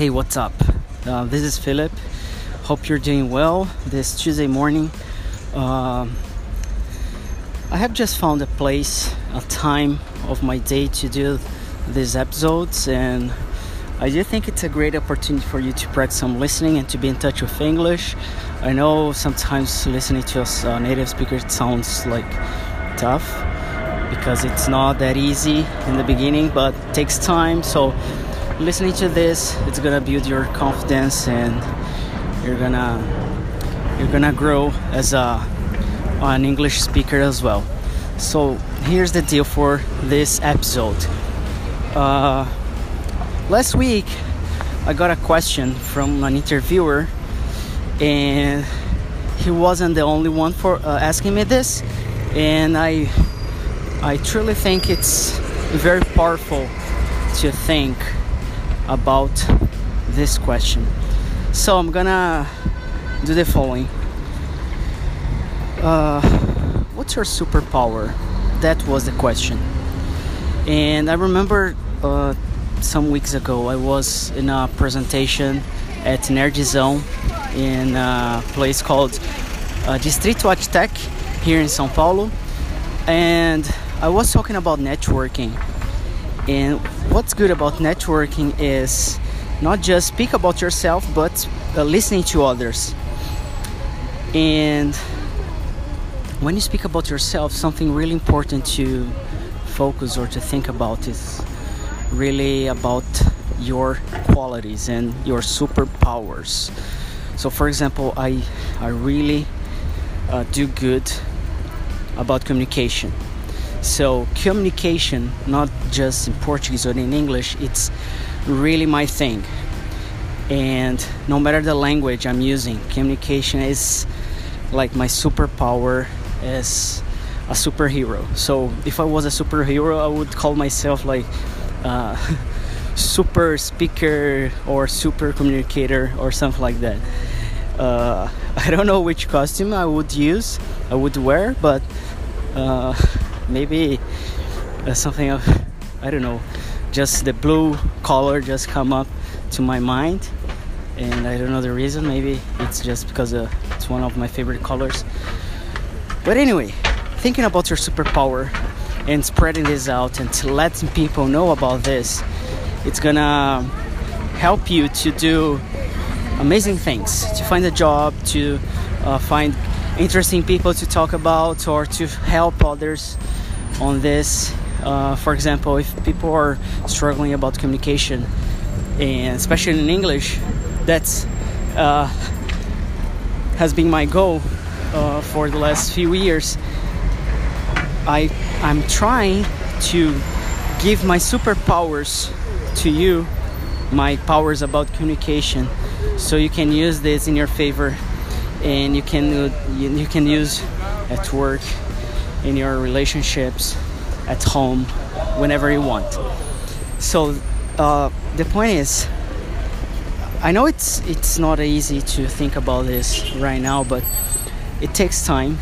Hey, what's up? Uh, this is Philip. Hope you're doing well this Tuesday morning. Um I have just found a place, a time of my day to do these episodes, and I do think it's a great opportunity for you to practice some listening and to be in touch with English. I know sometimes listening to a uh, native speaker it sounds like tough because it's not that easy in the beginning, but it takes time. So listening to this it's gonna build your confidence and you're gonna you're gonna grow as a an English speaker as well. So here's the deal for this episode. Uh, last week I got a question from an interviewer and he wasn't the only one for uh, asking me this. And I I truly think it's very powerful to think about this question. So I'm gonna do the following. Uh, what's your superpower? That was the question. And I remember uh, some weeks ago I was in a presentation at Nerdizão in a place called uh, Distrito Tech here in São Paulo. And I was talking about networking and what's good about networking is not just speak about yourself, but uh, listening to others. And when you speak about yourself, something really important to focus or to think about is really about your qualities and your superpowers. So, for example, I I really uh, do good about communication so communication, not just in Portuguese or in English, it's really my thing. And no matter the language I'm using, communication is like my superpower as a superhero. So if I was a superhero, I would call myself like uh, super speaker or super communicator or something like that. Uh, I don't know which costume I would use, I would wear, but uh, maybe uh, something of I don't know, just the blue color just come up to my mind, and I don't know the reason. Maybe it's just because uh, it's one of my favorite colors. But anyway, thinking about your superpower and spreading this out and letting people know about this, it's gonna help you to do amazing things, to find a job, to uh, find interesting people to talk about, or to help others on this. Uh, for example, if people are struggling about communication, and especially in English, that's uh, has been my goal uh, for the last few years. I I'm trying to give my superpowers to you, my powers about communication, so you can use this in your favor, and you can you, you can use at work in your relationships, at home, whenever you want. So uh, the point is, I know it's it's not easy to think about this right now, but it takes time,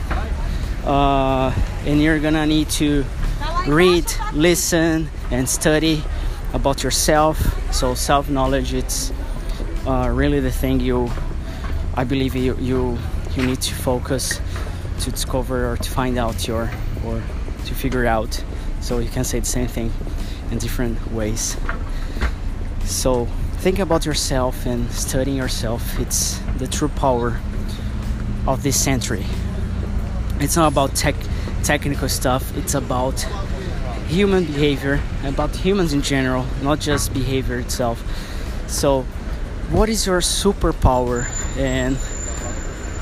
uh, and you're gonna need to read, listen, and study about yourself. So self knowledge, it's uh, really the thing you, I believe you you you need to focus to discover or to find out your or to figure out. So you can say the same thing in different ways. So think about yourself and studying yourself. It's the true power of this century. It's not about tech technical stuff. It's about human behavior about humans in general not just behavior itself. So what is your superpower and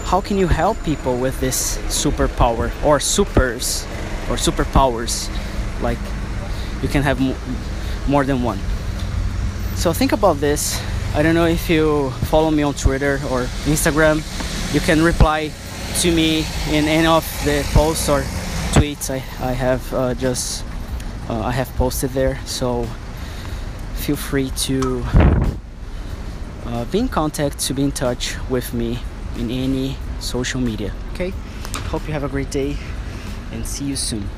how can you help people with this superpower or supers or superpowers? Like you can have more than one. So think about this. I don't know if you follow me on twitter or instagram. You can reply to me in any of the posts or tweets i, I have uh, just uh, i have posted there. So feel free to uh, be in contact to be in touch with me in any social media. Okay? Hope you have a great day and see you soon.